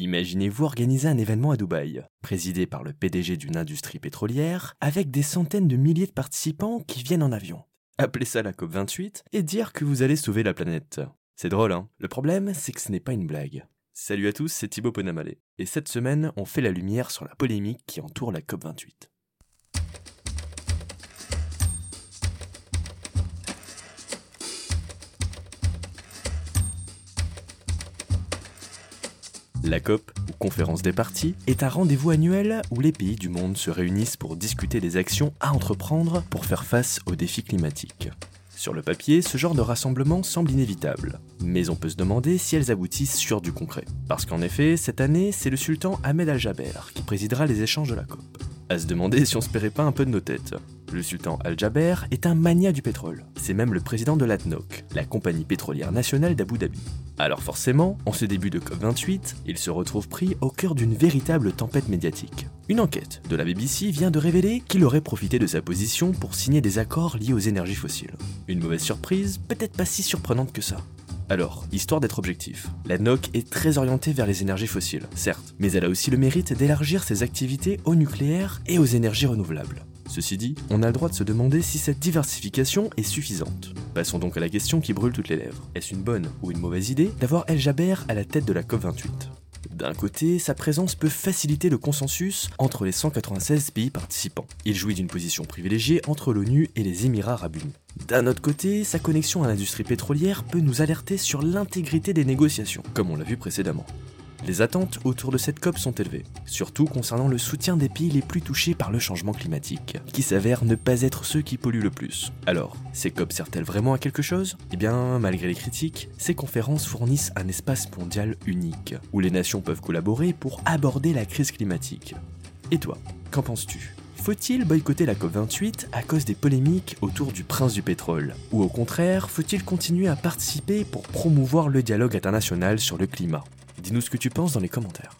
Imaginez-vous organiser un événement à Dubaï, présidé par le PDG d'une industrie pétrolière, avec des centaines de milliers de participants qui viennent en avion. Appelez ça la COP28 et dire que vous allez sauver la planète. C'est drôle, hein? Le problème, c'est que ce n'est pas une blague. Salut à tous, c'est Thibaut Ponamalé. Et cette semaine, on fait la lumière sur la polémique qui entoure la COP28. La COP, ou Conférence des parties, est un rendez-vous annuel où les pays du monde se réunissent pour discuter des actions à entreprendre pour faire face aux défis climatiques. Sur le papier, ce genre de rassemblement semble inévitable, mais on peut se demander si elles aboutissent sur du concret. Parce qu'en effet, cette année, c'est le sultan Ahmed Al-Jaber qui présidera les échanges de la COP. À se demander si on se paierait pas un peu de nos têtes. Le sultan Al-Jaber est un mania du pétrole. C'est même le président de l'ADNOC, la compagnie pétrolière nationale d'Abu Dhabi. Alors forcément, en ce début de COP28, il se retrouve pris au cœur d'une véritable tempête médiatique. Une enquête de la BBC vient de révéler qu'il aurait profité de sa position pour signer des accords liés aux énergies fossiles. Une mauvaise surprise, peut-être pas si surprenante que ça. Alors, histoire d'être objectif, la NOC est très orientée vers les énergies fossiles, certes, mais elle a aussi le mérite d'élargir ses activités au nucléaire et aux énergies renouvelables. Ceci dit, on a le droit de se demander si cette diversification est suffisante. Passons donc à la question qui brûle toutes les lèvres. Est-ce une bonne ou une mauvaise idée d'avoir El Jaber à la tête de la COP28 d'un côté, sa présence peut faciliter le consensus entre les 196 pays participants. Il jouit d'une position privilégiée entre l'ONU et les Émirats arabes unis. D'un autre côté, sa connexion à l'industrie pétrolière peut nous alerter sur l'intégrité des négociations, comme on l'a vu précédemment. Les attentes autour de cette COP sont élevées, surtout concernant le soutien des pays les plus touchés par le changement climatique, qui s'avèrent ne pas être ceux qui polluent le plus. Alors, ces COP servent-elles vraiment à quelque chose? Eh bien, malgré les critiques, ces conférences fournissent un espace mondial unique, où les nations peuvent collaborer pour aborder la crise climatique. Et toi, qu'en penses-tu? Faut-il boycotter la COP28 à cause des polémiques autour du prince du pétrole? Ou au contraire, faut-il continuer à participer pour promouvoir le dialogue international sur le climat? Dis-nous ce que tu penses dans les commentaires.